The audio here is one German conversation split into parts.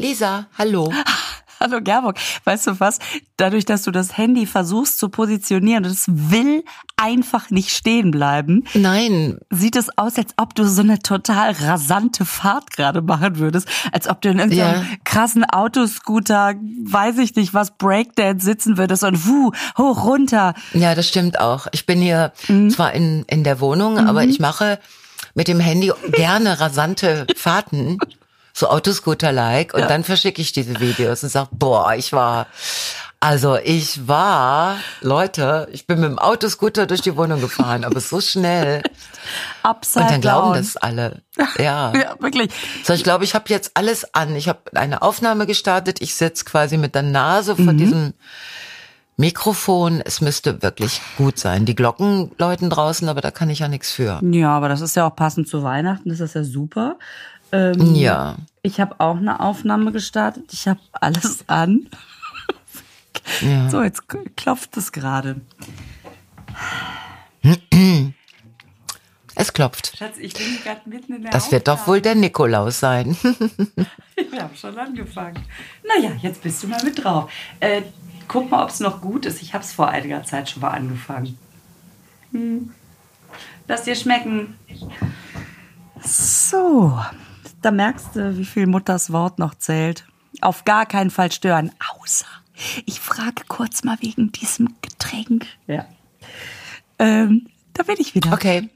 Lisa, hallo. Hallo Gerburg, weißt du was? Dadurch, dass du das Handy versuchst zu positionieren, das will einfach nicht stehen bleiben. Nein. Sieht es aus, als ob du so eine total rasante Fahrt gerade machen würdest. Als ob du in irgendeinem ja. krassen Autoscooter, weiß ich nicht was, Breakdance sitzen würdest und wuh, hoch, runter. Ja, das stimmt auch. Ich bin hier mhm. zwar in, in der Wohnung, mhm. aber ich mache mit dem Handy gerne rasante Fahrten so Autoscooter-like und ja. dann verschicke ich diese Videos und sag, boah, ich war, also ich war, Leute, ich bin mit dem Autoscooter durch die Wohnung gefahren, aber so schnell. Upside und dann glauben down. das alle. Ja. ja, wirklich. So, ich glaube, ich habe jetzt alles an. Ich habe eine Aufnahme gestartet. Ich sitze quasi mit der Nase vor mhm. diesem Mikrofon. Es müsste wirklich gut sein. Die Glocken läuten draußen, aber da kann ich ja nichts für. Ja, aber das ist ja auch passend zu Weihnachten. Das ist ja super. Ähm, ja. Ich habe auch eine Aufnahme gestartet. Ich habe alles an. Ja. So, jetzt klopft es gerade. Es klopft. Schatz, ich bin gerade mitten in der Das wird doch wohl der Nikolaus sein. Wir haben schon angefangen. Naja, jetzt bist du mal mit drauf. Äh, guck mal, ob es noch gut ist. Ich habe es vor einiger Zeit schon mal angefangen. Hm. Lass dir schmecken. So, da merkst du, wie viel Mutters Wort noch zählt. Auf gar keinen Fall stören, außer ich frage kurz mal wegen diesem Getränk. Ja. Ähm, da bin ich wieder. Okay.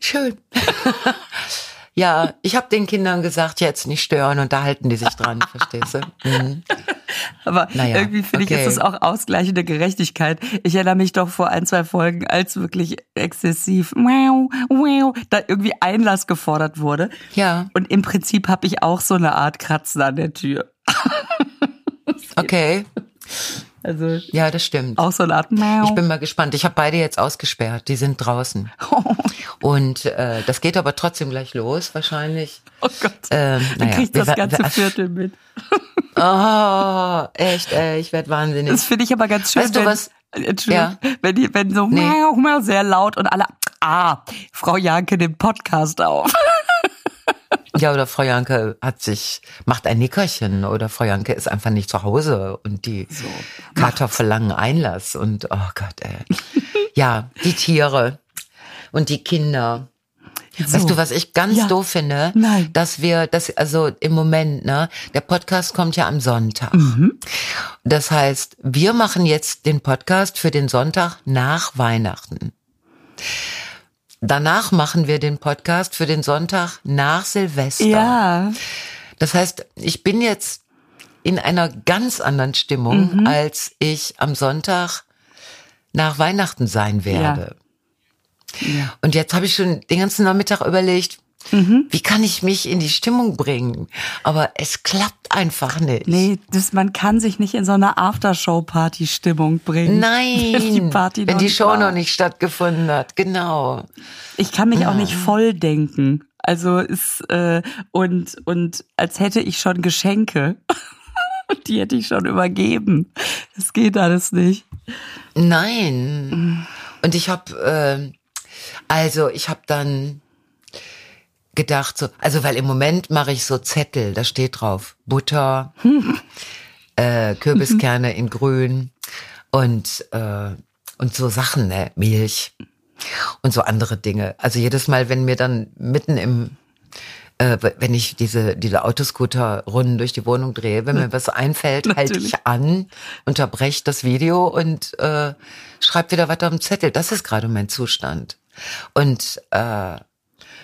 Schön. ja, ich habe den Kindern gesagt, jetzt nicht stören und da halten die sich dran, verstehst du? Mhm. Aber naja, irgendwie finde okay. ich, ist es auch ausgleichende Gerechtigkeit. Ich erinnere mich doch vor ein, zwei Folgen, als wirklich exzessiv wow, wow, da irgendwie Einlass gefordert wurde. Ja. Und im Prinzip habe ich auch so eine Art Kratzen an der Tür. okay. Also ja, das stimmt. Auch so. Ich bin mal gespannt. Ich habe beide jetzt ausgesperrt. Die sind draußen. Und äh, das geht aber trotzdem gleich los, wahrscheinlich. Oh Gott. Ähm, naja, Dann kriegt das ganze Viertel mit. oh, echt, ey, ich werde wahnsinnig. Das finde ich aber ganz schön. Weißt du was? Entschuldigung, ja. wenn, die, wenn so nee. sehr laut und alle, ah, Frau Janke den Podcast auf. Ja, oder Frau Janke hat sich, macht ein Nickerchen oder Frau Janke ist einfach nicht zu Hause und die so, Kater verlangen Einlass und oh Gott, ey. ja, die Tiere und die Kinder. So. Weißt du, was ich ganz ja. doof finde? Nein. Dass wir, das, also im Moment, ne, der Podcast kommt ja am Sonntag. Mhm. Das heißt, wir machen jetzt den Podcast für den Sonntag nach Weihnachten. Danach machen wir den Podcast für den Sonntag nach Silvester. Ja. Das heißt, ich bin jetzt in einer ganz anderen Stimmung, mhm. als ich am Sonntag nach Weihnachten sein werde. Ja. ja. Und jetzt habe ich schon den ganzen Nachmittag überlegt, Mhm. Wie kann ich mich in die Stimmung bringen? Aber es klappt einfach nicht. Nee, das, man kann sich nicht in so eine Aftershow-Party-Stimmung bringen. Nein, wenn die, Party wenn die Show war. noch nicht stattgefunden hat. Genau. Ich kann mich ja. auch nicht voll denken. Also ist äh, und und als hätte ich schon Geschenke. die hätte ich schon übergeben. Das geht alles nicht. Nein. Und ich habe äh, also ich habe dann gedacht, so, also weil im Moment mache ich so Zettel, da steht drauf Butter, äh, Kürbiskerne in Grün und äh, und so Sachen, ne, Milch und so andere Dinge. Also jedes Mal, wenn mir dann mitten im äh, wenn ich diese, diese Autoscooter-Runden durch die Wohnung drehe, wenn mir was einfällt, halte ich an, unterbreche das Video und äh, schreibe wieder weiter auf den Zettel. Das ist gerade mein Zustand. Und äh,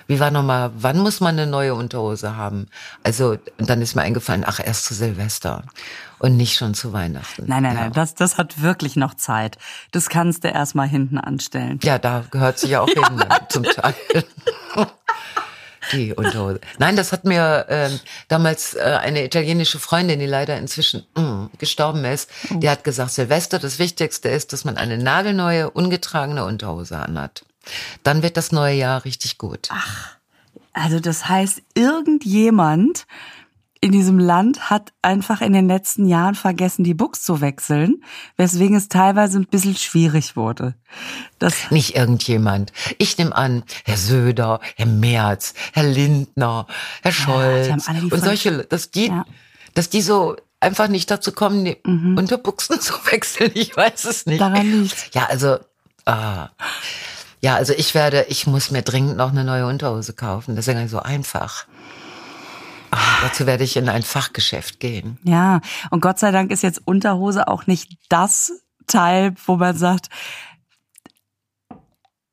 wie war nochmal, wann muss man eine neue Unterhose haben? Also, dann ist mir eingefallen, ach, erst zu Silvester und nicht schon zu Weihnachten. Nein, nein, ja. nein, das, das hat wirklich noch Zeit. Das kannst du erstmal hinten anstellen. Ja, da gehört sie ja auch hin, zum Teil. Die Unterhose. Nein, das hat mir äh, damals äh, eine italienische Freundin, die leider inzwischen mh, gestorben ist, oh. die hat gesagt, Silvester, das Wichtigste ist, dass man eine nagelneue, ungetragene Unterhose anhat. Dann wird das neue Jahr richtig gut. Ach, also das heißt, irgendjemand in diesem Land hat einfach in den letzten Jahren vergessen, die Books zu wechseln, weswegen es teilweise ein bisschen schwierig wurde. Das Nicht irgendjemand. Ich nehme an, Herr Söder, Herr Merz, Herr Lindner, Herr Scholz ja, und solche, dass die, ja. dass die so einfach nicht dazu kommen, die Unterbuchsen zu wechseln. Ich weiß es nicht. Daran liegt's. Ja, also, ah. Ja, also ich werde, ich muss mir dringend noch eine neue Unterhose kaufen. Das ist ja gar nicht so einfach. Ah, dazu werde ich in ein Fachgeschäft gehen. Ja, und Gott sei Dank ist jetzt Unterhose auch nicht das Teil, wo man sagt,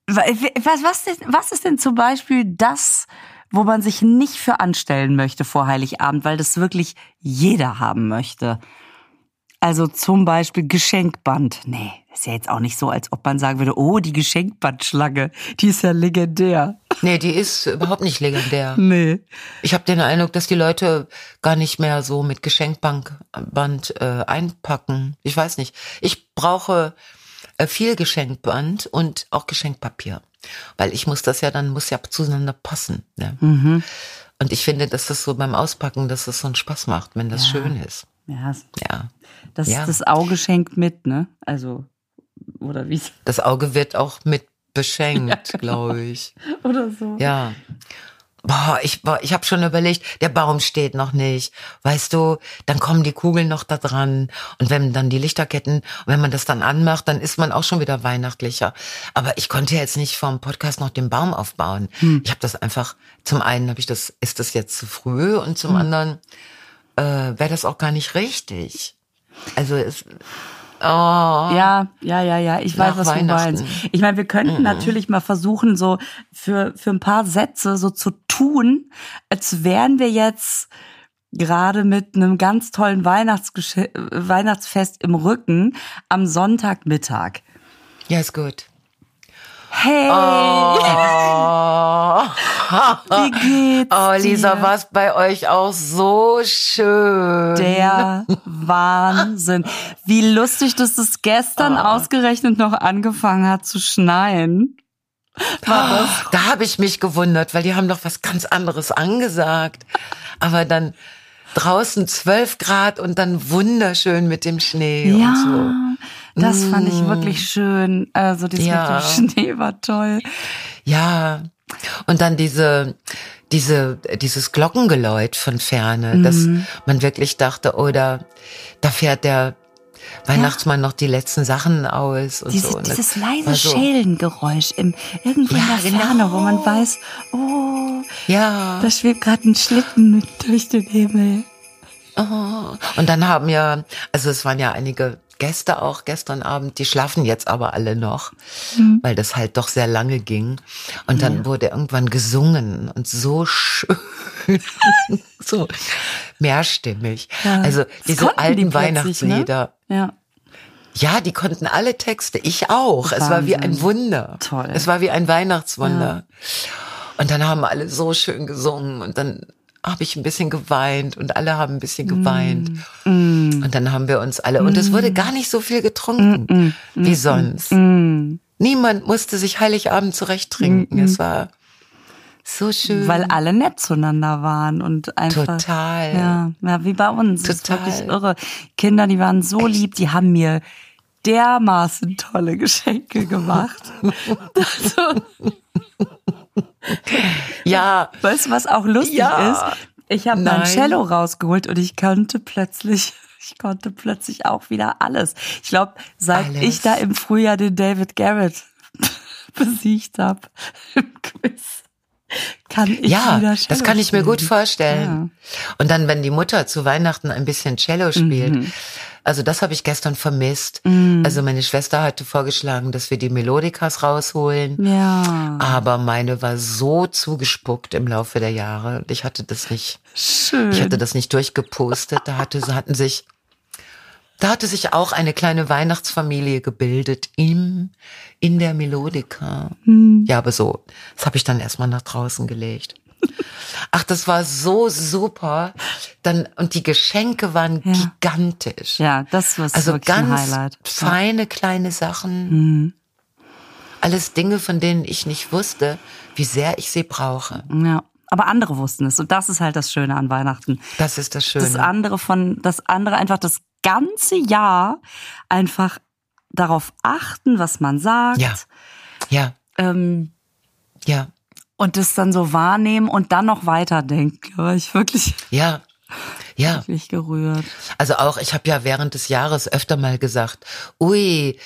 was, was, ist, was ist denn zum Beispiel das, wo man sich nicht für anstellen möchte vor Heiligabend, weil das wirklich jeder haben möchte? Also zum Beispiel Geschenkband. Nee, ist ja jetzt auch nicht so, als ob man sagen würde, oh, die Geschenkbandschlange, die ist ja legendär. Nee, die ist überhaupt nicht legendär. Nee. Ich habe den Eindruck, dass die Leute gar nicht mehr so mit Geschenkband äh, einpacken. Ich weiß nicht. Ich brauche äh, viel Geschenkband und auch Geschenkpapier. Weil ich muss das ja dann, muss ja zueinander passen. Ne? Mhm. Und ich finde, dass das so beim Auspacken, dass das so einen Spaß macht, wenn das Ja. schön ist. Ja, Ja. das, Ja. das Auge schenkt mit, ne? Also, oder wie? Das Auge wird auch mit beschenkt, glaube ich. Oder so. Ja. Boah, ich, boah, ich habe schon überlegt, der Baum steht noch nicht. Weißt du, dann kommen die Kugeln noch da dran. Und wenn dann die Lichterketten, wenn man das dann anmacht, dann ist man auch schon wieder weihnachtlicher. Aber ich konnte jetzt nicht vom Podcast noch den Baum aufbauen. Ich habe das einfach, zum einen habe ich das, ist das jetzt zu früh und zum anderen äh, wäre das auch gar nicht richtig. Also es, oh, Ja, ja, ja, ja. Ich weiß, was du meinst. Ich meine, wir könnten natürlich mal versuchen, so für, für ein paar Sätze so zu tun, als wären wir jetzt gerade mit einem ganz tollen Weihnachtsgesche äh, Weihnachtsfest im Rücken am Sonntagmittag. ja, ist gut. Hey, Oh. wie geht's Oh, Lisa, dir? war's bei euch auch so schön. Der Wahnsinn. Wie lustig, dass es gestern Ah. ausgerechnet noch angefangen hat zu schneien. War das Da habe ich mich gewundert, weil die haben doch was ganz anderes angesagt. Aber dann draußen 12 Grad und dann wunderschön mit dem Schnee Ja, und so. das fand ich wirklich schön. Also das Ja. mit dem Schnee war toll. Ja. Und dann diese, diese, dieses Glockengeläut von Ferne, dass man wirklich dachte, oder da fährt der Weihnachtsmann noch die letzten Sachen aus und Diese, so. Und dieses leise so- Schelengeräusch im, irgendwo in Ja, der genau. Ferne, wo man weiß, oh, Ja. da schwebt gerade ein Schlitten durch den Himmel. Oh. Und dann haben ja, also es waren ja einige Gäste auch gestern Abend, die schlafen jetzt aber alle noch, Mhm. weil das halt doch sehr lange ging. Und dann wurde irgendwann gesungen und so schön, so mehrstimmig. Ja. Also diese die alten plötzlich, ne? Weihnachtslieder. Ja. Ja, die konnten alle Texte. Ich auch. Es war wie ein Wahnsinn. Wunder. Toll. Es war wie ein Weihnachtswunder. Und dann haben alle so schön gesungen und dann habe ich ein bisschen geweint und alle haben ein bisschen geweint. Mm. Und dann haben wir uns alle, und es wurde gar nicht so viel getrunken wie sonst. Mm. Niemand musste sich Heiligabend zurecht trinken. Es war so schön. Weil alle nett zueinander waren und einfach. Total. Ja, ja wie bei uns. Das ist Total. wirklich irre. Kinder, die waren so lieb, die haben mir dermaßen tolle Geschenke gemacht. also, ja, weißt du, was auch lustig Ja. ist? Ich habe mein. Cello rausgeholt und ich konnte plötzlich, ich konnte plötzlich auch wieder alles. Ich glaube, seit Alles. ich da im Frühjahr den David Garrett besiegt habe im Quiz, kann ich ja, wieder Cello das kann ich mir gut spielen. vorstellen. Und dann, wenn die Mutter zu Weihnachten ein bisschen Cello spielt, Mhm. Also das habe ich gestern vermisst. Also meine Schwester hatte vorgeschlagen, dass wir die Melodikas rausholen. Ja, Aber meine war so zugespuckt im Laufe der Jahre. Ich hatte das nicht, schön. ich hatte das nicht durchgepostet. Da hatte, hatten sich, da hatte sich auch eine kleine Weihnachtsfamilie gebildet im, in der Melodika. Hm. Ja, aber so, das habe ich dann erstmal nach draußen gelegt. Ach, das war so super. Dann, und die Geschenke waren Ja. gigantisch. ja, das war Also ganz Highlight. feine kleine Sachen. Mhm. Alles Dinge, von denen ich nicht wusste, wie sehr ich sie brauche. Ja, aber andere wussten es und das ist halt das Schöne an Weihnachten. Das ist das Schöne. Das andere von, das andere einfach das ganze Jahr einfach darauf achten, was man sagt. Ja. ja, Ähm, ja, und das dann so wahrnehmen und dann noch weiterdenken. Da war ich wirklich, ja. Ja. Wirklich gerührt. Also auch, ich habe ja während des Jahres öfter mal gesagt, ui,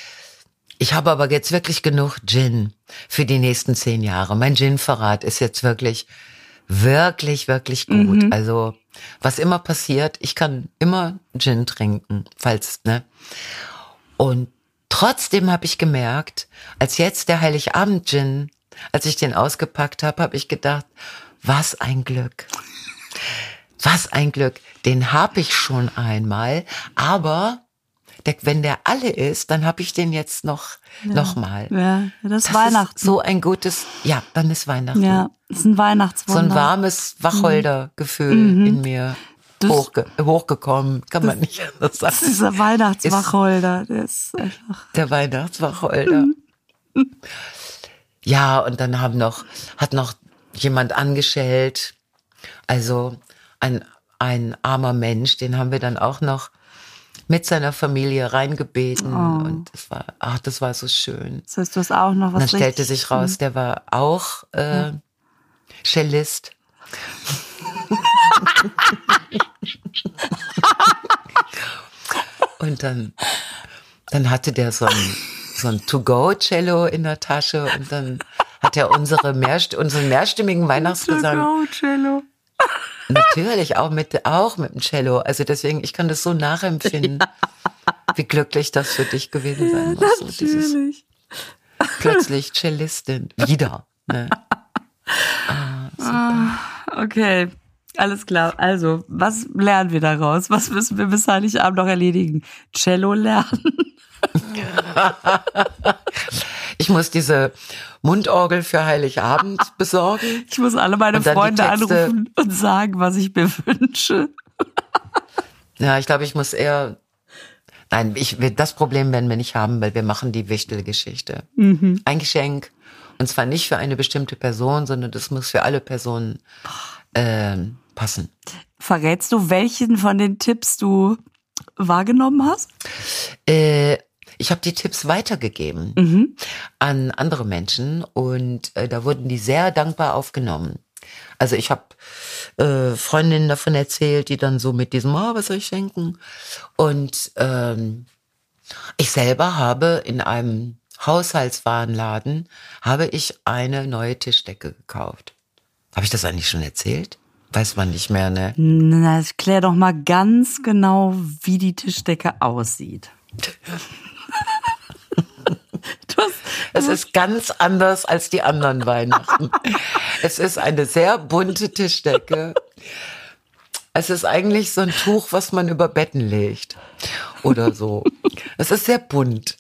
ich habe aber jetzt wirklich genug Gin für die nächsten zehn Jahre. Mein Gin-Verrat ist jetzt wirklich, wirklich, wirklich gut. Mhm. Also was immer passiert, ich kann immer Gin trinken, falls, ne? Und trotzdem habe ich gemerkt, als jetzt der Heiligabend-Gin, als ich den ausgepackt habe, habe ich gedacht, was ein Glück. Was ein Glück. Den habe ich schon einmal, aber der, wenn der alle ist, dann habe ich den jetzt noch noch mal. Ja, das, Das Weihnachten. ist so ein gutes, ja, dann ist Weihnachten. ja, das ist ein So Weihnachtswunder. ein warmes Wacholdergefühl Mhm. in mir Das- hochge hochgekommen, kann man nicht anders sagen. Das ist dieser Weihnachtswacholder, der ist einfach. Der Weihnachtswacholder. Ja, und dann haben noch, hat noch jemand angeschellt. Also ein, ein armer Mensch, den haben wir dann auch noch mit seiner Familie reingebeten. Und das war, ach, das war so schön. Das heißt, du hast auch noch Und was dann stellte sich raus, der war auch äh, Cellist. und dann, dann hatte der so ein, so ein To-Go-Cello in der Tasche und dann hat er unsere mehrst unseren mehrstimmigen Weihnachtsgesang Oh, Cello. natürlich auch mit auch mit dem Cello. Also deswegen, ich kann das so nachempfinden, wie glücklich das für dich gewesen sein muss. Natürlich. plötzlich Cellistin wieder. Ne? Okay, alles klar. Also, was lernen wir daraus? Was müssen wir bis Heiligabend noch erledigen? Cello lernen? Ich muss diese Mundorgel für Heiligabend besorgen. Ich muss alle meine Freunde anrufen und sagen, was ich mir wünsche. Ja, ich glaube, ich muss eher. Nein, ich, das Problem werden wir nicht haben, weil wir machen die Wichtelgeschichte. Ein Geschenk. Und zwar nicht für eine bestimmte Person, sondern das muss für alle Personen ähm, passen. Verrätst du, welchen von den Tipps du wahrgenommen hast? Äh, ich habe die Tipps weitergegeben an andere Menschen und äh, da wurden die sehr dankbar aufgenommen. Also ich habe äh, Freundinnen davon erzählt, die dann so mit diesem, oh, was soll ich schenken? Und ähm, ich selber habe in einem Haushaltswarenladen habe ich eine neue Tischdecke gekauft. Habe ich das eigentlich schon erzählt? Weiß man nicht mehr, ne? Na, klär doch mal ganz genau, wie die Tischdecke aussieht. Es ist ganz anders als die anderen Weihnachten. Es ist eine sehr bunte Tischdecke. Es ist eigentlich so ein Tuch, was man über Betten legt oder so. Es ist sehr bunt.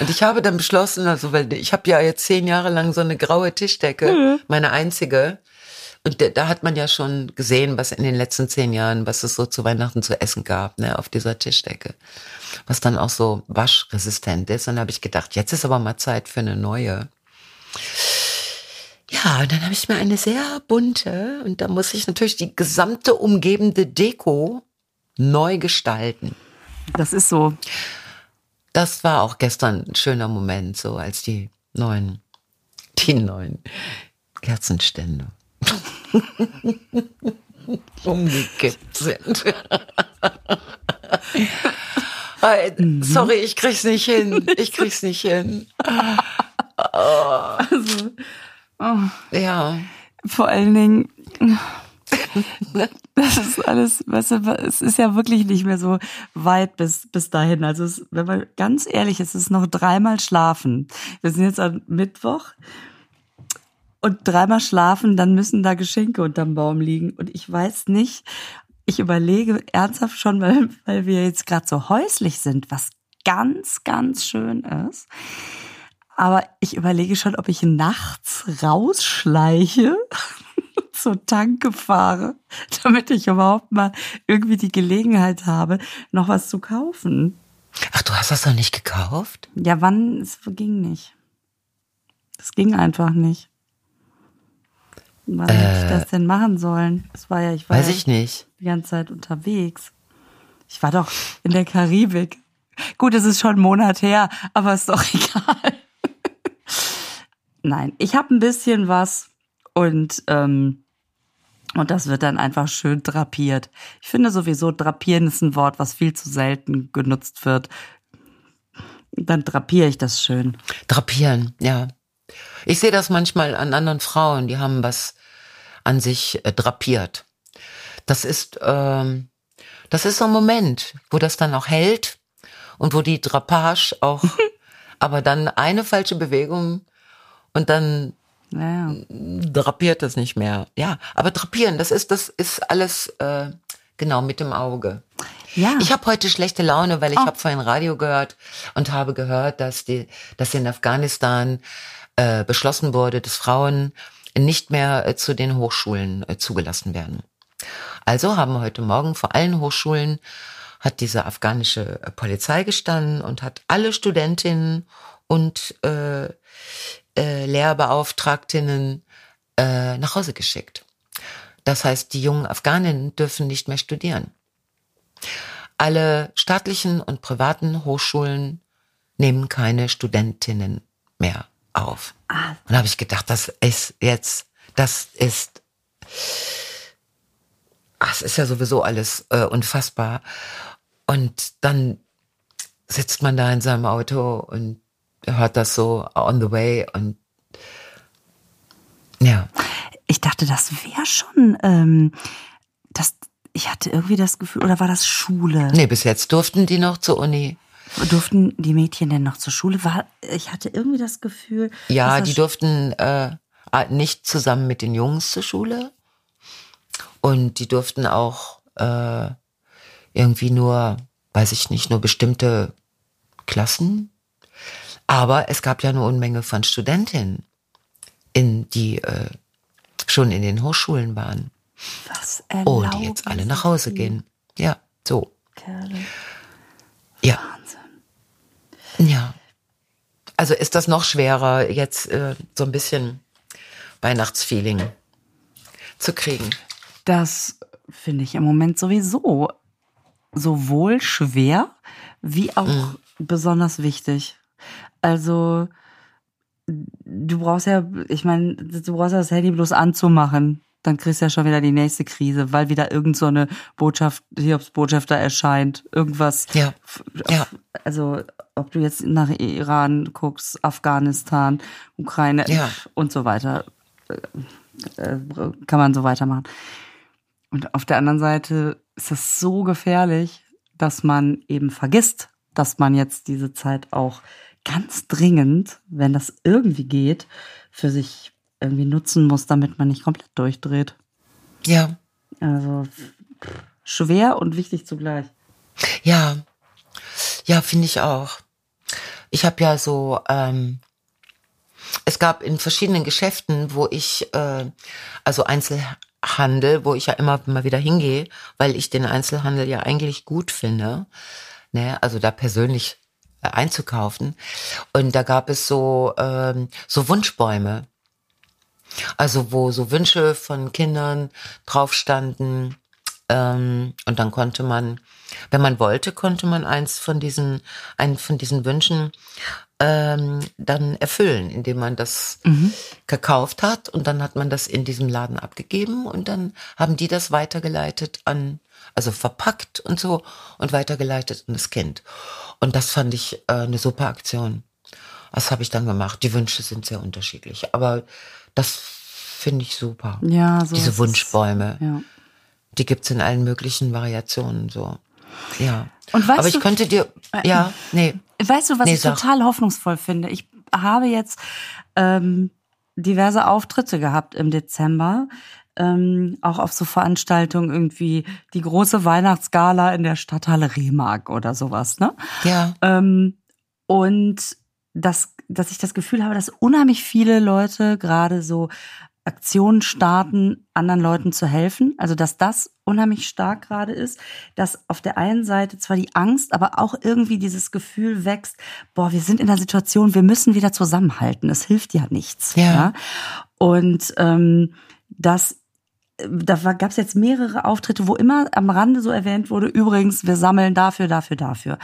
Und ich habe dann beschlossen, also weil ich habe ja jetzt zehn Jahre lang so eine graue Tischdecke, meine einzige. Und da- da hat man ja schon gesehen, was in den letzten zehn Jahren, was es so zu Weihnachten zu essen gab, ne, auf dieser Tischdecke. Was dann auch so waschresistent ist. Und da habe ich gedacht, jetzt ist aber mal Zeit für eine neue. Ja, und dann habe ich mir eine sehr bunte und da muss ich natürlich die gesamte umgebende Deko neu gestalten. das ist so. Das war auch gestern ein schöner Moment, so als die neuen, die neuen Kerzenstände umgekippt sind. Äh, Sorry, ich krieg's nicht hin. Ich krieg's nicht hin. Ja. Vor allen Dingen, das ist alles, weißt du, es ist ja wirklich nicht mehr so weit bis, bis dahin. Also, es, wenn man ganz ehrlich ist, es ist noch dreimal schlafen. Wir sind jetzt am Mittwoch und dreimal schlafen, dann müssen da Geschenke unterm Baum liegen. Und ich weiß nicht, ich überlege ernsthaft schon, weil, weil wir jetzt gerade so häuslich sind, was ganz, ganz schön ist. Aber ich überlege schon, ob ich nachts rausschleiche, zur Tanke fahre, damit ich überhaupt mal irgendwie die Gelegenheit habe, noch was zu kaufen. Ach, du hast das doch nicht gekauft? Ja, wann? Es ging nicht. Es ging einfach nicht. Wann hätte ich das denn machen sollen? Das war ja, ich war Weiß ja ich nicht. die ganze Zeit unterwegs. Ich war doch in der Karibik. Gut, es ist schon einen Monat her, aber ist doch egal. Nein, ich habe ein bisschen was und ähm, Und das wird dann einfach schön drapiert. Ich finde sowieso, drapieren ist ein Wort, was viel zu selten genutzt wird. Dann drapiere ich das schön. Drapieren, ja. Ich sehe das manchmal an anderen Frauen, die haben was an sich äh, drapiert. Das ist, ähm, das ist so ein Moment, wo das dann auch hält und wo die Drapage auch, aber dann eine falsche Bewegung und dann Ja, drapiert es nicht mehr. Ja, aber drapieren, das ist, das ist alles äh, genau mit dem Auge. ja. Ich habe heute schlechte Laune, weil ich Oh. habe vorhin Radio gehört und habe gehört, dass die, dass in Afghanistan äh, beschlossen wurde, dass Frauen nicht mehr äh, zu den Hochschulen äh, zugelassen werden. Also haben heute Morgen vor allen Hochschulen hat diese afghanische äh, Polizei gestanden und hat alle Studentinnen und äh, äh, Lehrbeauftragtinnen äh, nach Hause geschickt. Das heißt, die jungen Afghaninnen dürfen nicht mehr studieren. Alle staatlichen und privaten Hochschulen nehmen keine Studentinnen mehr auf. Ah. Und da habe ich gedacht, das ist jetzt, das ist, ach, es ist ja sowieso alles äh, unfassbar. Und dann sitzt man da in seinem Auto und hört das so on the way und ja, Ich dachte, das wäre schon, ähm, das, ich hatte irgendwie das Gefühl, oder war das Schule? nee, bis jetzt durften die noch zur Uni. Durften die Mädchen denn noch zur Schule? War, ich hatte irgendwie das Gefühl. Ja, die durften äh, nicht zusammen mit den Jungs zur Schule. Und die durften auch äh, irgendwie nur, weiß ich nicht, nur bestimmte Klassen. Aber es gab ja eine Unmenge von Studentinnen, in, die äh, schon in den Hochschulen waren. was Oh, die jetzt alle nach Hause gehen. Ja, so. Kerle. Ja. Ja. Also ist das noch schwerer, jetzt äh, so ein bisschen Weihnachtsfeeling zu kriegen. Das finde ich im Moment sowieso sowohl schwer wie auch Mhm. besonders wichtig. Also du brauchst ja, ich meine, du brauchst ja das Handy bloß anzumachen. Dann kriegst du ja schon wieder die nächste Krise, weil wieder irgend so eine Botschaft, Hiobsbotschafter erscheint. Irgendwas. Ja. Ja. Also, ob du jetzt nach Iran guckst, Afghanistan, Ukraine Ja. und so weiter, äh, kann man so weitermachen. Und auf der anderen Seite ist das so gefährlich, dass man eben vergisst, dass man jetzt diese Zeit auch ganz dringend, wenn das irgendwie geht, für sich irgendwie nutzen muss, damit man nicht komplett durchdreht. Ja. Also schwer und wichtig zugleich. Ja. Ja, finde ich auch. Ich habe ja so, ähm, es gab in verschiedenen Geschäften, wo ich, äh, also Einzelhandel, wo ich ja immer mal wieder hingehe, weil ich den Einzelhandel ja eigentlich gut finde, ne, also da persönlich äh, einzukaufen. Und da gab es so, ähm, so Wunschbäume. Also wo so Wünsche von Kindern drauf standen. Ähm, und dann konnte man, wenn man wollte, konnte man eins von diesen, einen von diesen Wünschen ähm, dann erfüllen, indem man das gekauft hat und dann hat man das in diesem Laden abgegeben und dann haben die das weitergeleitet an, also verpackt und so und weitergeleitet an das Kind. Und das fand ich äh, eine super Aktion. Das habe ich dann gemacht. Die Wünsche sind sehr unterschiedlich, aber das finde ich super. Ja, so Diese es. Wunschbäume. Ja. Die gibt's in allen möglichen Variationen so. Ja. Und weißt Aber ich du- könnte dir, ja, nee. Weißt du, was Nee, ich sag. total hoffnungsvoll finde? Ich habe jetzt ähm, diverse Auftritte gehabt im Dezember. Ähm, auch auf so Veranstaltungen irgendwie die große Weihnachtsgala in der Stadthalle Rehmark oder sowas, ne? Ja, Ähm, und das, dass ich das Gefühl habe, dass unheimlich viele Leute gerade so Aktionen starten, anderen Leuten zu helfen. Also dass das unheimlich stark gerade ist, dass auf der einen Seite zwar die Angst, aber auch irgendwie dieses Gefühl wächst, boah, wir sind in einer Situation, wir müssen wieder zusammenhalten. Es hilft ja nichts. Ja. Und ähm, das da gab es jetzt mehrere Auftritte, wo immer am Rande so erwähnt wurde, übrigens, wir sammeln dafür, dafür, dafür.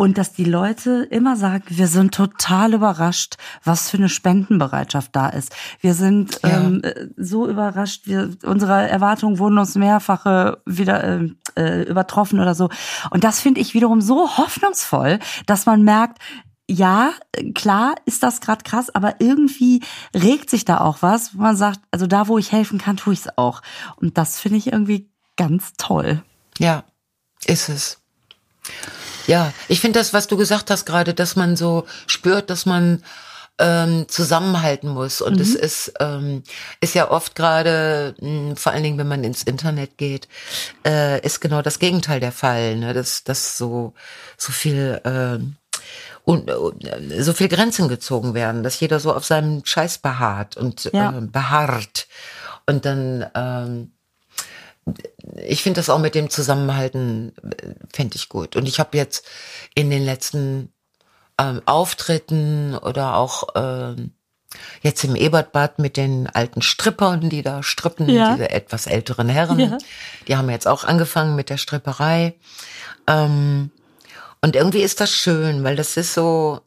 Und dass die Leute immer sagen, wir sind total überrascht, was für eine Spendenbereitschaft da ist. Wir sind Ja. ähm, äh, so überrascht, wir, unsere Erwartungen wurden uns mehrfache wieder äh, äh, übertroffen oder so. Und das finde ich wiederum so hoffnungsvoll, dass man merkt, ja, klar ist das gerade krass, aber irgendwie regt sich da auch was, wo man sagt, also da, wo ich helfen kann, tue ich es auch. Und das finde ich irgendwie ganz toll. Ja, ist es. Ja, ich finde das, was du gesagt hast gerade, dass man so spürt, dass man ähm, zusammenhalten muss. Und es ist, ähm, ist ja oft gerade, mh, vor allen Dingen, wenn man ins Internet geht, äh, ist genau das Gegenteil der Fall. Ne? Dass, dass so, so viel ähm, und äh, so viel Grenzen gezogen werden, dass jeder so auf seinem Scheiß beharrt und Ja. ähm, beharrt. Und dann ähm, ich finde das auch mit dem Zusammenhalten, äh, fände ich gut. Und ich habe jetzt in den letzten ähm, Auftritten oder auch ähm, jetzt im Ebertbad mit den alten Strippern, die da strippen, Ja. diese etwas älteren Herren, Ja. die haben jetzt auch angefangen mit der Stripperei. Ähm, und irgendwie ist das schön, weil das ist so,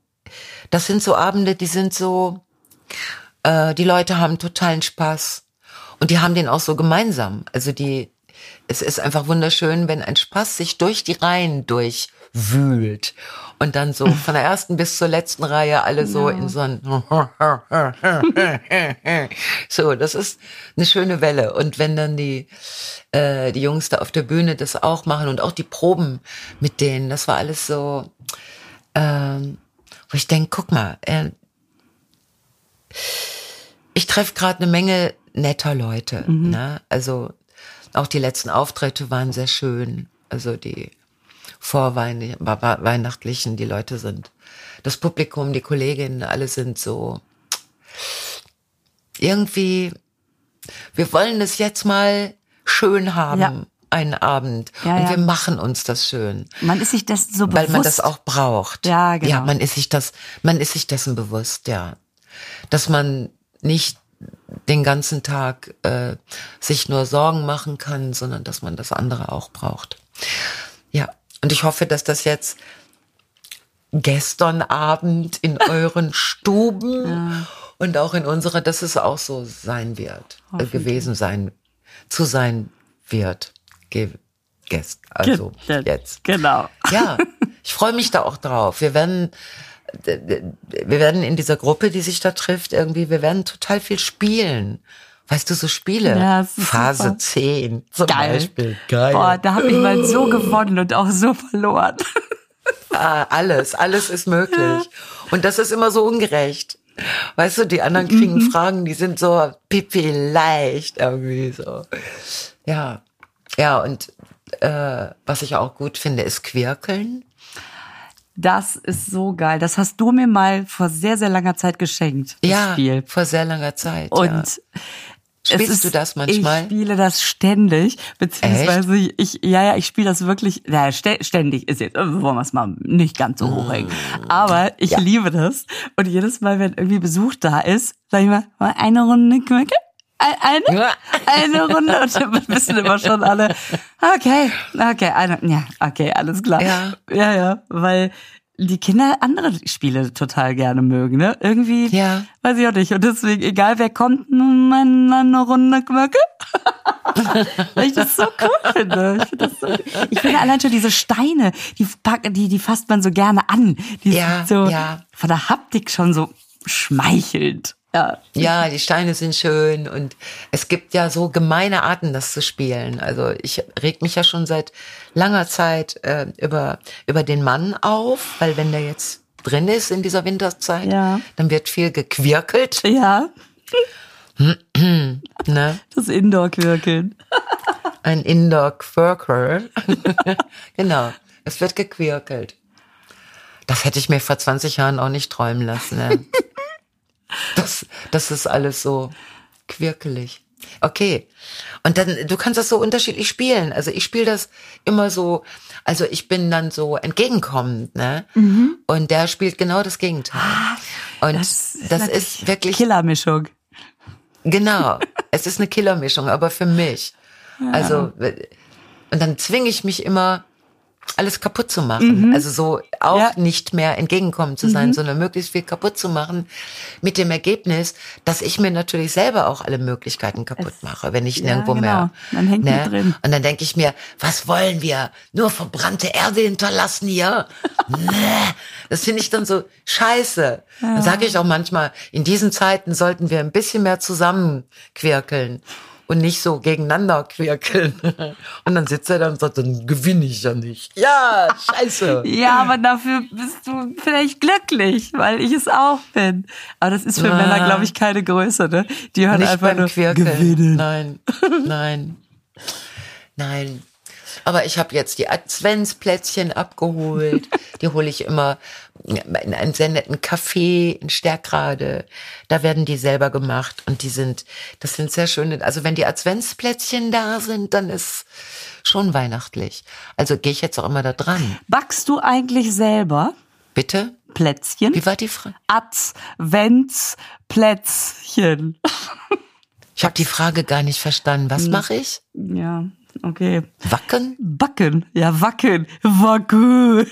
das sind so Abende, die sind so, äh, die Leute haben totalen Spaß. Und die haben den auch so gemeinsam. Also die, es ist einfach wunderschön, wenn ein Spaß sich durch die Reihen durchwühlt. Und dann so von der ersten bis zur letzten Reihe alle so in so ein So, das ist eine schöne Welle. Und wenn dann die, äh, die Jungs da auf der Bühne das auch machen und auch die Proben mit denen, das war alles so, ähm, wo ich denke, guck mal, äh, ich treffe gerade eine Menge netter Leute. Ne? Also auch die letzten Auftritte waren sehr schön. Also die vorweihnachtlichen, weihnachtlichen, die Leute sind, das Publikum, die Kolleginnen, alle sind so irgendwie, wir wollen es jetzt mal schön haben, Ja. einen Abend. Ja, und ja. wir machen uns das schön. Man ist sich dessen so Weil bewusst. man das auch braucht. Ja, genau. Ja, man ist sich das, man ist sich dessen bewusst, ja. Dass man nicht den ganzen Tag äh, sich nur Sorgen machen kann, sondern dass man das andere auch braucht. Ja, und ich hoffe, dass das jetzt gestern Abend in euren Stuben und auch in unserer, dass es auch so sein wird, äh, gewesen sein, zu sein wird. Ge gest, also Ge- jetzt. Genau. Ja, ich freue mich da auch drauf. Wir werden, wir werden in dieser Gruppe, die sich da trifft, irgendwie, wir werden total viel spielen. Weißt du, so Spiele. Ja, Phase super. 10 zum Geil. Beispiel. Geil. Boah, da habe ich mal so gewonnen und auch so verloren. Ah, alles, alles ist möglich. Und das ist immer so ungerecht. Weißt du, die anderen kriegen Mhm. Fragen, die sind so pipi leicht irgendwie so. Ja, ja, und äh, was ich auch gut finde, ist Quirkeln. Das ist so geil. Das hast du mir mal vor sehr, sehr langer Zeit geschenkt. Das Ja, Spiel. vor sehr langer Zeit. Und ja. Spielst ist, du das manchmal? Ich spiele das ständig, beziehungsweise ich, ja, ja, ich spiele das wirklich, ja, stä- ständig ist jetzt, äh, wollen wir es mal nicht ganz so hochhängen. Aber ich Mm. Ja. liebe das. Und jedes Mal, wenn irgendwie Besuch da ist, sag ich mal, mal eine Runde Quicke. Ein- Eine, eine Runde und dann wissen immer schon alle, okay, okay, eine, ja, okay, alles klar. Ja. ja, ja, weil die Kinder andere Spiele total gerne mögen, ne? Irgendwie, Ja. weiß ich auch nicht. Und deswegen, egal wer kommt, eine Runde Quirke. Weil ich das so cool finde. Ich finde, so, ich finde allein schon diese Steine, die, packen- die, die fasst man so gerne an. Die Ja, sind so ja. von der Haptik schon so schmeichelnd. Ja. Ja, die Steine sind schön und es gibt ja so gemeine Arten, das zu spielen. Also ich reg mich ja schon seit langer Zeit äh, über, über den Mann auf, weil wenn der jetzt drin ist in dieser Winterzeit, Ja. dann wird viel gequirkelt. Ja, Ne? das Indoor-Quirkeln. Ein Indoor-Quirker. genau, es wird gequirkelt. Das hätte ich mir vor 20 Jahren auch nicht träumen lassen. Ne? Das, das ist alles so quirkelig. Okay. Und dann, du kannst das so unterschiedlich spielen. Also ich spiele das immer so, also ich bin dann so entgegenkommend, ne? Und der spielt genau das Gegenteil. Und das, ist natürlich ist wirklich, Killermischung. genau, es ist eine Killermischung, aber für mich. Also, und dann zwinge ich mich immer, alles kaputt zu machen. Also so auch Ja. nicht mehr entgegenkommen zu sein, sondern möglichst viel kaputt zu machen. Mit dem Ergebnis, dass ich mir natürlich selber auch alle Möglichkeiten kaputt mache, wenn ich ja, nirgendwo genau. mehr. Man hängt mit drin. Und dann denke ich mir, was wollen wir? Nur verbrannte Erde hinterlassen hier? nee. Das finde ich dann so scheiße. Dann sage ich auch manchmal, in diesen Zeiten sollten wir ein bisschen mehr zusammenquirkeln und nicht so gegeneinander quirkeln. Und dann sitzt er da und sagt, dann gewinne ich ja nicht. Ja, scheiße. Ja, aber dafür bist du vielleicht glücklich, weil ich es auch bin. Aber das ist für Ah. Männer, glaube ich, keine Größe, ne? Die hören Nicht einfach beim nur Quirkeln. gewinnen. Nein, nein, nein. Aber ich habe jetzt die Adventsplätzchen abgeholt. Die hole ich immer in einen sehr netten Café in Stärkrade. Da werden die selber gemacht und die sind, das sind sehr schöne. Also wenn die Adventsplätzchen da sind, dann ist schon weihnachtlich. Also gehe ich jetzt auch immer da dran. Backst du eigentlich selber Bitte? Plätzchen? Wie war die Frage? Adventsplätzchen. Ich habe die Frage gar nicht verstanden. Was mache ich? Ja, okay. Wacken? Backen. Ja, wacken. Wacken.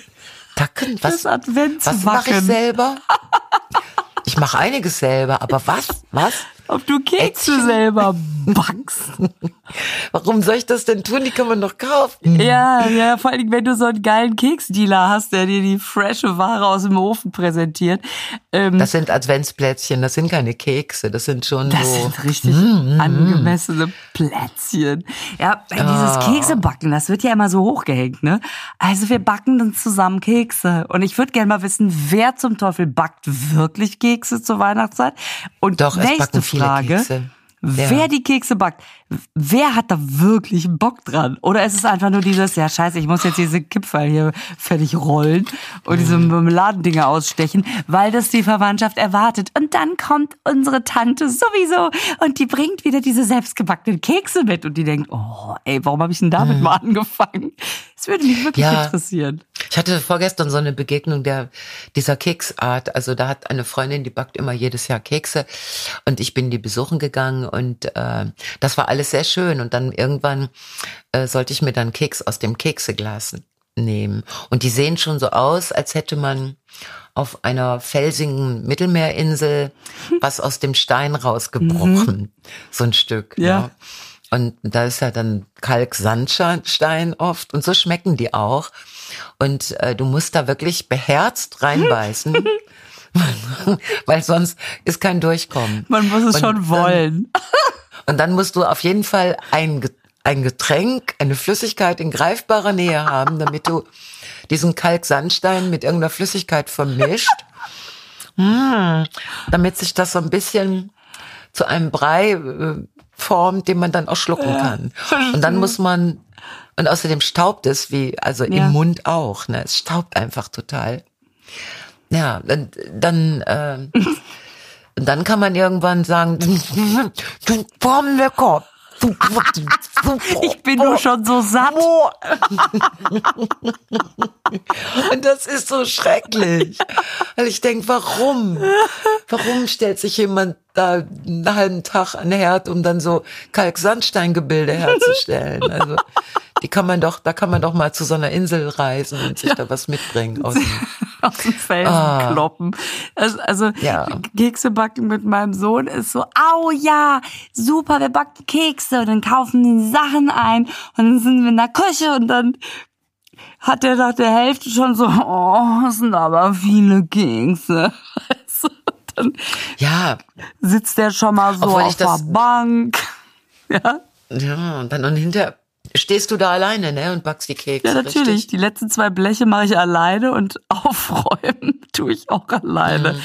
Tacken? Das Was? Was mache ich Adventswacken. selber? Ich mache einiges selber, aber was? Was? Ob du Kekse Ätzchen. selber backst. Warum soll ich das denn tun? Die kann man doch kaufen. Ja, ja, vor allem, wenn du so einen geilen Keksdealer hast, der dir die frische Ware aus dem Ofen präsentiert. Ähm, Das sind Adventsplätzchen, das sind keine Kekse, das sind schon Das so. sind richtig angemessene Plätzchen. Ja, dieses Keksebacken, das wird ja immer so hochgehängt, ne? Also wir backen dann zusammen Kekse. Und ich würde gerne mal wissen, wer zum Teufel backt wirklich Kekse zur Weihnachtszeit? Und Doch, es backen viele Frage. Ja. Wer die Kekse backt, wer hat da wirklich Bock dran? Oder ist es einfach nur dieses, ja scheiße, ich muss jetzt diese Kipferl hier fertig rollen und diese Mhm. Marmeladendinger ausstechen, weil das die Verwandtschaft erwartet. Und dann kommt unsere Tante sowieso und die bringt wieder diese selbstgebackenen Kekse mit und die denkt, oh ey, warum habe ich denn damit mal angefangen? Das würde mich wirklich Mhm. Ja. interessieren. Ich hatte vorgestern so eine Begegnung der dieser Keksart. Also da hat eine Freundin, die backt immer jedes Jahr Kekse und ich bin die besuchen gegangen und äh, das war alles sehr schön. Und dann irgendwann äh, sollte ich mir dann Keks aus dem Kekseglas nehmen und die sehen schon so aus, als hätte man auf einer felsigen Mittelmeerinsel was aus dem Stein rausgebrochen, so ein Stück. Ja. Ja. Und da ist ja dann Kalk-Sandstein oft und so schmecken die auch. Und äh, du musst da wirklich beherzt reinbeißen, weil sonst ist kein Durchkommen. Man muss es Und schon dann- wollen. Und dann musst du auf jeden Fall ein, ein Getränk, eine Flüssigkeit in greifbarer Nähe haben, damit du diesen Kalksandstein mit irgendeiner Flüssigkeit vermischt, hm, damit sich das so ein bisschen zu einem Brei äh, formt, den man dann auch schlucken kann. Und dann muss man und außerdem staubt es wie also Ja. im Mund auch, ne? Es staubt einfach total. Ja, und dann äh, dann kann man irgendwann sagen, lecker. Ich bin nur schon so satt. Und das ist so schrecklich. Weil ich denke, warum? Warum stellt sich jemand da einen halben Tag an den Herd, um dann so Kalksandsteingebilde herzustellen? Also, die kann man doch, da kann man doch mal zu so einer Insel reisen und sich da was mitbringen. Aus dem, aus dem Felsen Ah. kloppen. Also, also Ja. Kekse backen mit meinem Sohn ist so, au ja, super, wir backen Kekse und dann kaufen die Sachen ein und dann sind wir in der Küche und dann hat er nach der Hälfte schon so, oh, das sind aber viele Kekse. Und dann ja, sitzt er schon mal so Obwohl auf der Bank. Ja, ja, und dann und hinter stehst du da alleine, ne, und backst die Kekse. ja natürlich. Richtig? Die letzten zwei Bleche mache ich alleine und aufräumen tue ich auch alleine.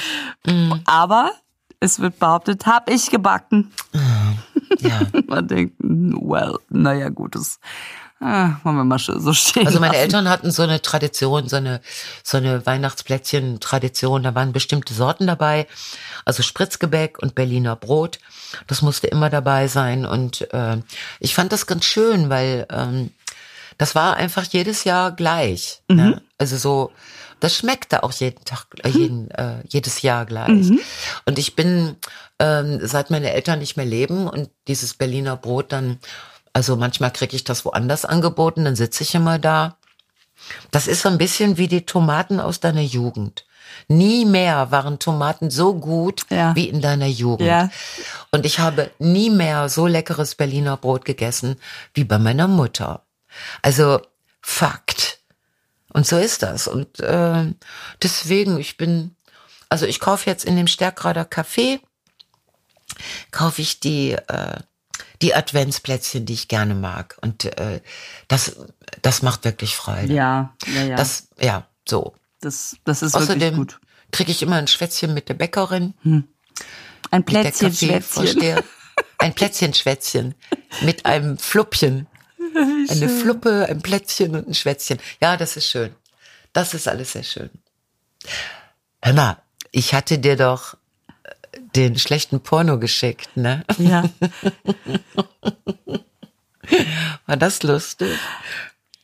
Mhm. Aber es wird behauptet, hab ich gebacken. Ja. Man denkt, well, naja, gut, das ah, wollen wir mal so stehen. Also meine lassen. Eltern hatten so eine Tradition, so eine, so eine Weihnachtsplätzchen-Tradition. Da waren bestimmte Sorten dabei. Also Spritzgebäck und Berliner Brot. Das musste immer dabei sein. Und äh, ich fand das ganz schön, weil ähm, das war einfach jedes Jahr gleich. Ne? Also so, das schmeckte auch jeden Tag, äh, jeden, äh, jedes Jahr gleich. Und ich bin, ähm, seit meine Eltern nicht mehr leben und dieses Berliner Brot dann, also manchmal kriege ich das woanders angeboten, dann sitze ich immer da Das ist so ein bisschen wie die Tomaten aus deiner Jugend. Nie mehr waren Tomaten so gut Ja. wie in deiner Jugend. Ja. Und ich habe nie mehr so leckeres Berliner Brot gegessen wie bei meiner Mutter. Also Fakt. Und so ist das. Und äh, deswegen, ich bin, also ich kaufe jetzt in dem Stärkrader Café, kaufe ich die, äh, die Adventsplätzchen, die ich gerne mag. Und äh, das, das macht wirklich Freude. Ja, ja, ja. Das, ja, so. Das, das ist wirklich Außerdem gut. kriege ich immer ein Schwätzchen mit der Bäckerin, Ein mit der Plätzchen, Schwätzchen. Ein Plätzchenschwätzchen mit einem Fluppchen. Eine Fluppe, ein Plätzchen und ein Schwätzchen. Ja, das ist schön. Das ist alles sehr schön. Hör mal, ich hatte dir doch äh, den schlechten Porno geschickt, ne? Ja. War das lustig?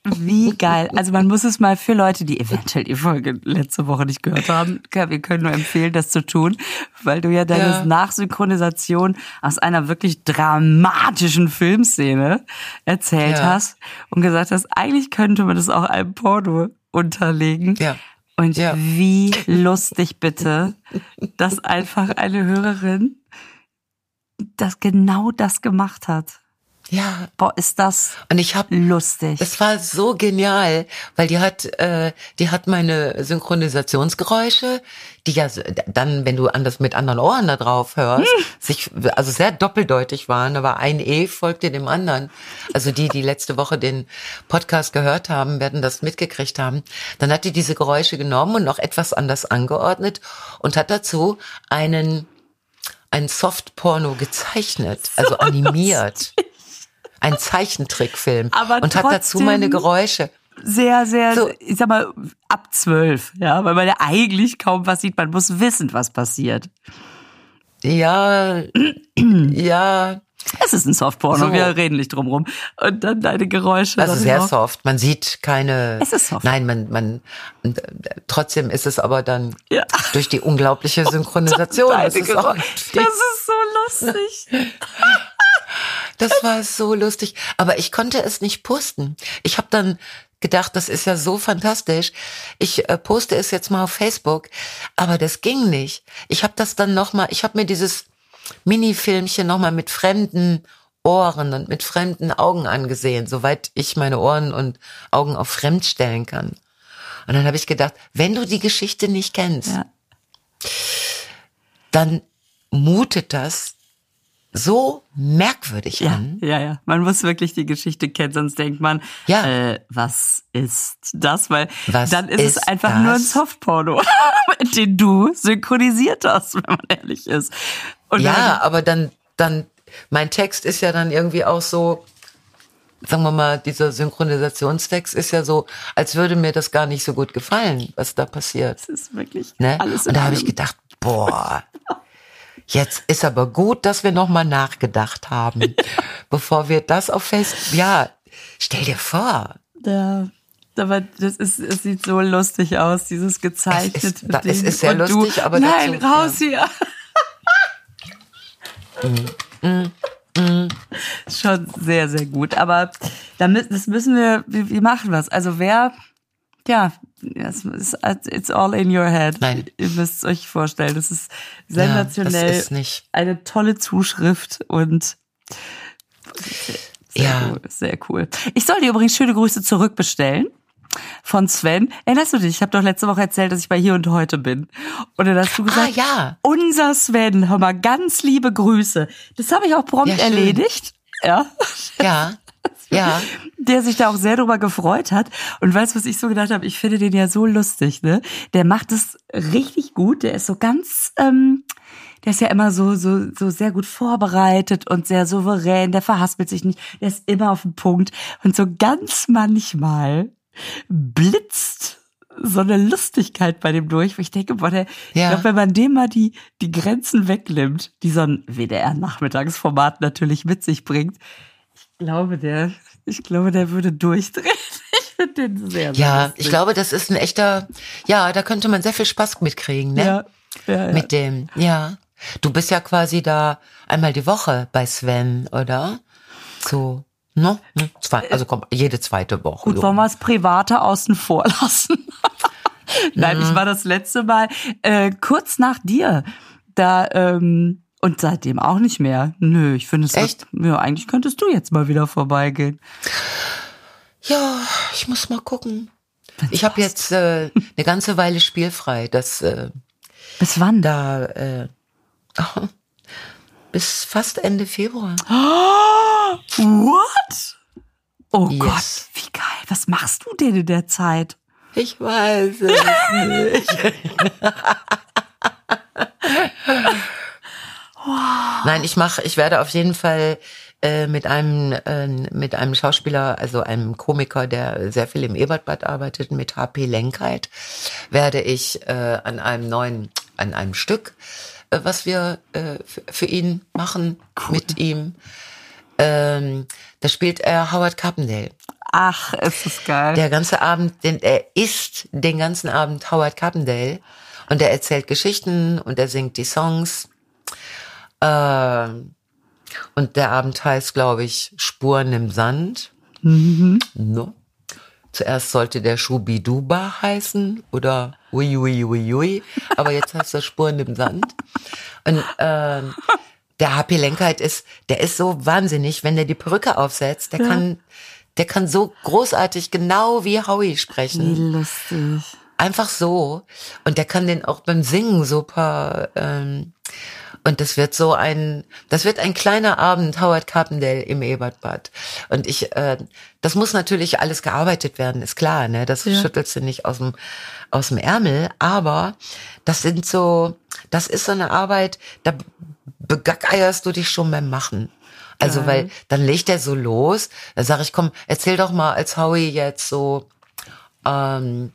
Wie geil. Also man muss es mal für Leute, die eventuell die Folge letzte Woche nicht gehört haben, wir können nur empfehlen, das zu tun, weil du ja deine Ja. Nachsynchronisation aus einer wirklich dramatischen Filmszene erzählt Ja. hast und gesagt hast, eigentlich könnte man das auch einem Porno unterlegen. Ja. Und Ja. wie lustig bitte, dass einfach eine Hörerin das genau das gemacht hat. Ja. Boah, ist das Und ich habe lustig. Es war so genial, weil die hat, äh, die hat meine Synchronisationsgeräusche, die ja dann, wenn du anders mit anderen Ohren da drauf hörst, sich also sehr doppeldeutig waren, aber ein E folgte dem anderen. Also die, die letzte Woche den Podcast gehört haben, werden das mitgekriegt haben. Dann hat die diese Geräusche genommen und noch etwas anders angeordnet und hat dazu einen ein Softporno gezeichnet, also animiert. Ein Zeichentrickfilm. Aber und hat dazu meine Geräusche. sehr, sehr, So. ich sag mal, ab zwölf, ja, weil man ja eigentlich kaum was sieht. Man muss wissen, was passiert. Ja, ja, Es ist ein Softporno, So. wir reden nicht drum rum. Und dann deine Geräusche. also dann sehr noch. soft. Man sieht keine. Es ist soft. Nein, man, man. äh, Trotzdem ist es aber dann Ja. durch die unglaubliche Synchronisation. Das ist, auch. Das ist so lustig. das war so lustig. Aber ich konnte es nicht posten. Ich habe dann gedacht, das ist ja so fantastisch. Ich äh, poste es jetzt mal auf Facebook, aber das ging nicht. Ich habe das dann noch mal. Ich habe mir dieses Mini-Filmchen noch mal mit fremden Ohren und mit fremden Augen angesehen, soweit ich meine Ohren und Augen auf fremd stellen kann. Und dann habe ich gedacht, wenn du die Geschichte nicht kennst, Ja. dann mutet das so merkwürdig Ja, an. ja, ja. Man muss wirklich die Geschichte kennen, sonst denkt man, Ja. äh, was ist das? Weil Was dann ist, es ist einfach nur ein das? Softporno, den du synchronisiert hast, wenn man ehrlich ist. Und Ja, aber dann, dann, mein Text ist ja dann irgendwie auch so, sagen wir mal, dieser Synchronisationstext ist ja so, als würde mir das gar nicht so gut gefallen, was da passiert. das ist wirklich Ne? alles Und da habe ich gedacht, boah, jetzt ist aber gut, dass wir nochmal nachgedacht haben, bevor wir das auf Fest, ja, stell dir vor. Ja, aber das ist, es sieht so lustig aus, dieses gezeichnete Es ist- Ding. es ist sehr Und lustig, du, aber nein, dazu- raus hier. Mm, Schon sehr, sehr gut. Aber damit, das müssen wir, wie, wie machen wir es? Also wer, ja, it's all in your head. Nein. Ihr müsst es euch vorstellen. Das ist Ja, sensationell. das ist nicht. Eine tolle Zuschrift und sehr Ja. cool, sehr cool. Ich soll dir übrigens schöne Grüße zurückbestellen von Sven. Erinnerst du dich? Ich habe doch letzte Woche erzählt, dass ich bei Hier und Heute bin. Und dann hast du gesagt, Ah, ja. unser Sven, hör mal, ganz liebe Grüße. Das habe ich auch prompt Ja, erledigt. Ja. Ja, ja. Der sich da auch sehr drüber gefreut hat. Und weißt du, was ich so gedacht habe? Ich finde den ja so lustig, ne? Der macht es richtig gut. Der ist so ganz, ähm, der ist ja immer so, so, so sehr gut vorbereitet und sehr souverän. Der verhaspelt sich nicht. Der ist immer auf den Punkt. Und so ganz manchmal blitzt so eine Lustigkeit bei dem durch, wo ich denke, boah, der, ich Ja. glaube, wenn man dem mal die, die Grenzen wegnimmt, die so ein WDR-Nachmittagsformat natürlich mit sich bringt, ich glaube, der, ich glaube, der würde durchdrehen. Ich finde den sehr, sehr Ja, lustig. ich glaube, das ist ein echter, ja, da könnte man sehr viel Spaß mitkriegen, ne? ja, ja, ja. Mit dem, ja. Du bist ja quasi da einmal die Woche bei Sven, oder? So. No? Hm, Zwei, also komm, jede zweite Woche. Gut, wollen wir das Private außen vor lassen? Nein, ich war das letzte Mal äh, kurz nach dir. Da, ähm, und seitdem auch nicht mehr. Nö, ich finde es. Echt? Ja, eigentlich könntest du jetzt mal wieder vorbeigehen. Ja, ich muss mal gucken. Ich habe jetzt äh, eine ganze Weile spielfrei. Das äh, Bis wann? da äh, bis fast Ende Februar. What? Oh Yes. Gott, wie geil. Was machst du denn in der Zeit? Ich weiß es nicht. Nein, ich mache, ich werde auf jeden Fall äh, mit einem äh, mit einem Schauspieler, also einem Komiker, der sehr viel im Ebertbad arbeitet, mit HP Lenkheit, werde ich äh, an einem neuen, an einem Stück, äh, was wir äh, für, ihn machen, mit ihm. Ähm, da spielt er Howard Carpendale. Ach, es ist geil. Der ganze Abend, den, er ist den ganzen Abend Howard Carpendale und er erzählt Geschichten und er singt die Songs. Ähm, und der Abend heißt, glaube ich, Spuren im Sand. No. Zuerst sollte der Schubiduba heißen oder Ui Ui Ui Ui, aber jetzt heißt er Spuren im Sand. Und ähm, der HP Lenkheit ist, der ist so wahnsinnig, wenn der die Perücke aufsetzt, der kann, der kann so großartig genau wie Howie wie sprechen. lustig. Einfach so. Und der kann den auch beim Singen super, ähm, und das wird so ein, das wird ein kleiner Abend Howard Carpendale im Ebertbad. Und ich, äh, das muss natürlich alles gearbeitet werden, ist klar, ne? Das Ja. schüttelst du nicht aus dem, aus dem Ärmel. Aber das sind so, das ist so eine Arbeit, da begackerst du dich schon beim Machen. Also, Geil. weil dann legt er so los, da sag ich, komm, erzähl doch mal als Howie jetzt so, ähm,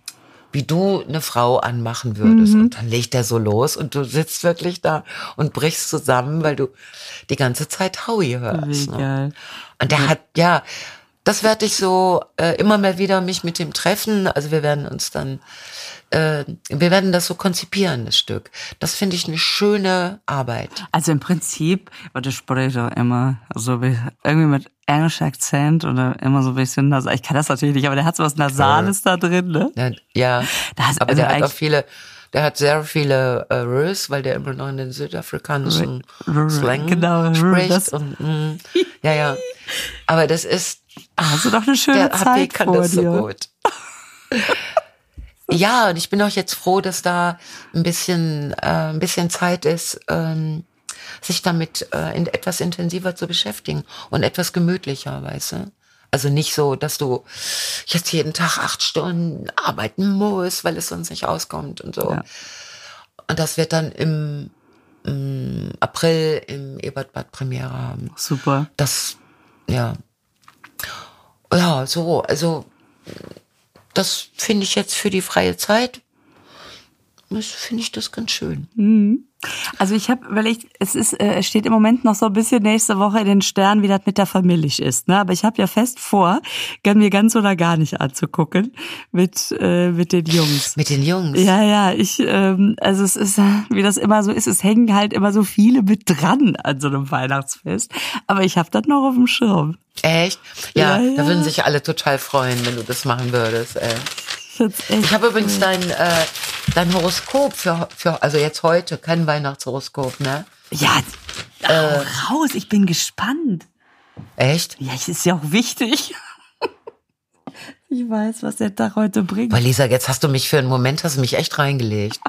wie du eine Frau anmachen würdest. Mhm. Und dann legt er so los und du sitzt wirklich da und brichst zusammen, weil du die ganze Zeit Howie Wie hörst. Ne? Und der hat, ja, das werde ich so äh, immer mal wieder mich mit ihm treffen. Also wir werden uns dann, äh, wir werden das so konzipieren, das Stück. Das finde ich eine schöne Arbeit. Also im Prinzip, weil du sprichst auch immer so wie, irgendwie mit englischem Akzent oder immer so ein bisschen nasal. Ich kann das natürlich nicht, aber der hat so was Nasales da drin, ne? Ja, ja. Da hast- aber also der hat auch viele, der hat sehr viele äh, Rös, weil der immer noch in den südafrikanischen R- Slang genau, spricht. das- und, mm, ja, ja. Aber das ist, Hast du doch eine schöne der Zeit kann vor das dir. so gut. ja, und ich bin auch jetzt froh, dass da ein bisschen, äh, ein bisschen Zeit ist, ähm, sich damit äh, in, etwas intensiver zu beschäftigen und etwas gemütlicher, weißt du? Also nicht so, dass du jetzt jeden Tag acht Stunden arbeiten musst, weil es sonst nicht auskommt und so. Ja. Und das wird dann im, im April im Ebertbad Premiere haben. Super. Das, ja. Ja, so, also, das finde ich jetzt für die freie Zeit, finde ich das ganz schön. Also ich habe überlegt, es ist, äh, es steht im Moment noch so ein bisschen nächste Woche in den Sternen, wie das mit der Familie ist. Ne? Aber ich habe ja fest vor, gern mir ganz oder gar nicht anzugucken mit äh, mit den Jungs. Mit den Jungs. Ja, ja, ich, ähm, also es ist, wie das immer so ist, es hängen halt immer so viele mit dran an so einem Weihnachtsfest. Aber ich habe das noch auf dem Schirm. Echt? Ja, Ja, ja. da würden sich alle total freuen, wenn du das machen würdest. Ey. Ich, find's echt Ich habe übrigens dein, äh, dein Horoskop für, für, also jetzt heute, kein Weihnachtshoroskop, ne? Ja, hau raus, ich bin gespannt. Echt? Ja, es ist ja auch wichtig. Ich weiß, was der Tag heute bringt. Weil Lisa, jetzt hast du mich für einen Moment, hast du mich echt reingelegt.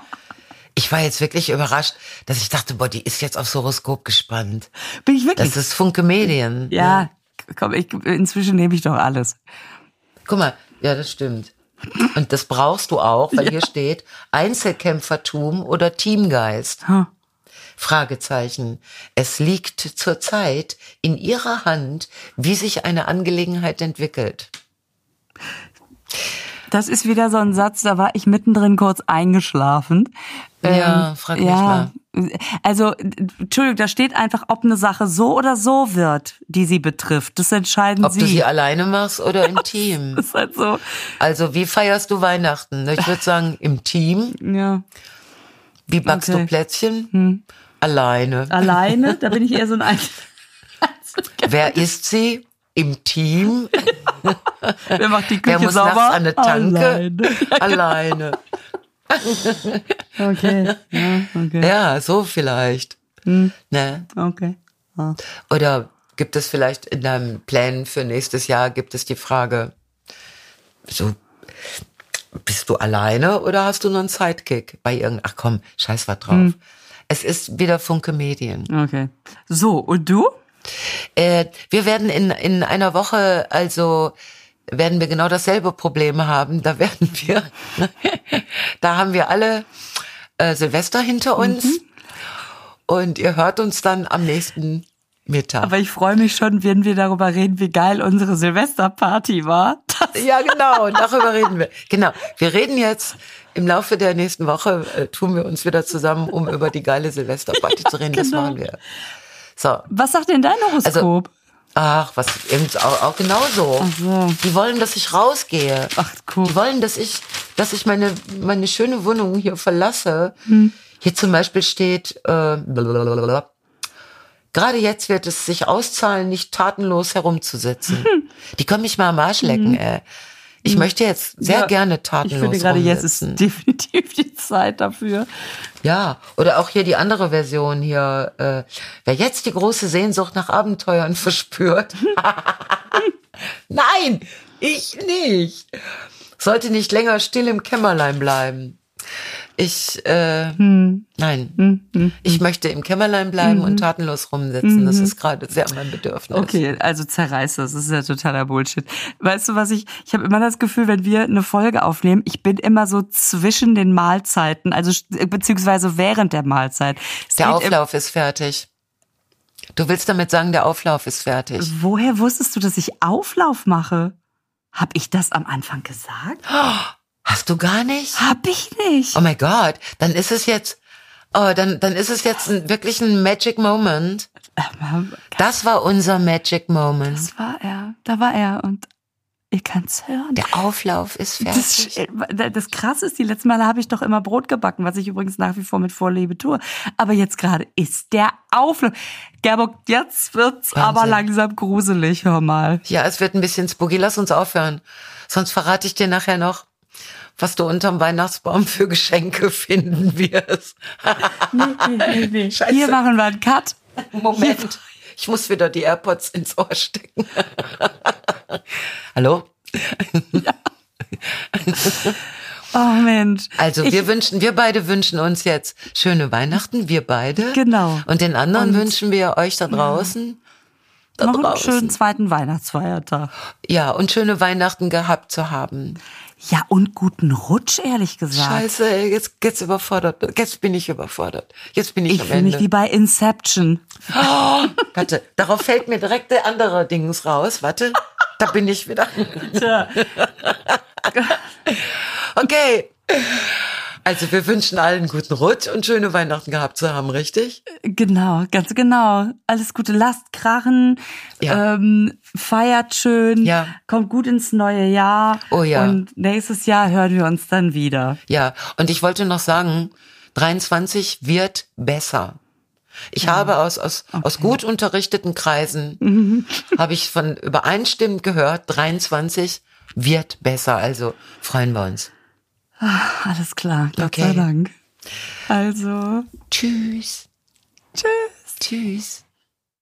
Ich war jetzt wirklich überrascht, dass ich dachte, boah, die ist jetzt aufs Horoskop gespannt. Bin ich wirklich? Das ist Funke Medien. ja, komm, ich, inzwischen nehme ich doch alles. Guck mal, ja, das stimmt. Und das brauchst du auch, weil hier steht Einzelkämpfertum oder Teamgeist. Hm. Fragezeichen. Es liegt zurzeit in Ihrer Hand, wie sich eine Angelegenheit entwickelt. Das ist wieder so ein Satz, da war ich mittendrin kurz eingeschlafen. Ja, frag mich ja, Also, Entschuldigung, da steht einfach, ob eine Sache so oder so wird, die sie betrifft. Das entscheiden Ob sie. du sie alleine machst oder im Team. das ist halt so. Also, wie feierst du Weihnachten? Ich würde sagen, im Team. Ja. Wie backst Okay. du Plätzchen? Alleine. Alleine, da bin ich eher so ein Einzel Wer isst sie? Im Team. Wer macht die Wer Küche muss sauber? nachts an eine Tanke? Alleine. Alleine. Okay, ja, okay, Ja, so vielleicht. Hm. Ne? okay. Ah. Oder gibt es vielleicht in deinen Plänen für nächstes Jahr, gibt es die Frage, so, bist du alleine oder hast du noch einen Sidekick bei irgendeinem, ach komm, scheiß was drauf. Hm. Es ist wieder Funke Medien. Okay. So, und du? Äh, wir werden in, in einer Woche, also werden wir genau dasselbe Problem haben. Da werden wir, da haben wir alle äh, Silvester hinter uns Mhm. und ihr hört uns dann am nächsten Mittag. Aber ich freue mich schon, wenn wir darüber reden, wie geil unsere Silvesterparty war. Das ja, genau, darüber reden wir. Genau, wir reden jetzt im Laufe der nächsten Woche, äh, tun wir uns wieder zusammen, um über die geile Silvesterparty zu reden. Das Genau. machen wir. So, Was sagt denn dein Horoskop? ach, was, eben auch, auch genauso. Ach so. Die wollen, dass ich rausgehe. Ach, cool. Die wollen, dass ich, dass ich meine, meine schöne Wohnung hier verlasse. Hm. Hier zum Beispiel steht, äh, blablabla. gerade jetzt wird es sich auszahlen, nicht tatenlos herumzusitzen. Die können mich mal am Arsch lecken, ey. Ich möchte jetzt sehr. Ja, gerne ich tatenlos finde gerade jetzt ist definitiv die Zeit dafür. Ja, oder auch hier die andere Version hier. Äh, wer jetzt die große Sehnsucht nach Abenteuern verspürt. Nein, ich nicht. Sollte nicht länger still im Kämmerlein bleiben. Ich, äh, Hm. nein, ich möchte im Kämmerlein bleiben und tatenlos rumsitzen. Das ist gerade sehr mein Bedürfnis. Okay, also zerreiß das. Das ist ja totaler Bullshit. Weißt du, was ich, ich habe immer das Gefühl, wenn wir eine Folge aufnehmen, ich bin immer so zwischen den Mahlzeiten, also beziehungsweise während der Mahlzeit. Es Der Auflauf ist fertig. Du willst damit sagen, der Auflauf ist fertig. Woher wusstest du, dass ich Auflauf mache? Hab ich das am Anfang gesagt? Hast du gar nicht? Hab ich nicht. Oh mein Gott, dann ist es jetzt, oh, dann, dann ist es jetzt ein, wirklich ein Magic Moment. Das war unser Magic Moment. Das war er. Da war er und ihr kannt's hören. Der Auflauf ist Das, fertig. das krasse ist, die letzten Male habe ich doch immer Brot gebacken, was ich übrigens nach wie vor mit Vorliebe tue. Aber jetzt gerade ist der Auflauf. Gerburg, jetzt wird's Wahnsinn. aber langsam gruselig, hör mal. Ja, es wird ein bisschen spooky. Lass uns aufhören. Sonst verrate ich dir nachher noch, was du unterm Weihnachtsbaum für Geschenke finden wirst. Scheiße. Hier machen wir einen Cut. Moment. Ich muss wieder die AirPods ins Ohr stecken. Hallo? Oh Mensch. Also wir wünschen, wir beide wünschen uns jetzt schöne Weihnachten, wir beide. Genau. Und den anderen Und- wünschen wir euch da draußen. Da Noch einen schönen zweiten Weihnachtsfeiertag. Ja, und schöne Weihnachten gehabt zu haben. Ja, und guten Rutsch, ehrlich gesagt. Scheiße, ey, jetzt, jetzt überfordert. Jetzt bin ich überfordert. Jetzt bin ich, Ich am fühle mich Ende. wie bei Inception. Warte, darauf fällt mir direkt der andere Dings raus. Warte, da bin ich wieder. Okay. Also wir wünschen allen guten Rutsch und schöne Weihnachten gehabt zu haben, richtig? Genau, ganz genau. Alles Gute, lasst krachen, Ja. ähm, feiert schön, Ja. kommt gut ins neue Jahr. Oh ja. Und nächstes Jahr hören wir uns dann wieder. Ja, und ich wollte noch sagen, 23 wird besser. Ich habe aus, aus, aus gut unterrichteten Kreisen, habe ich von übereinstimmend gehört, 23 wird besser. Also freuen wir uns. Alles klar, Gott Okay. sei Dank. Also, Tschüss. tschüss. Tschüss.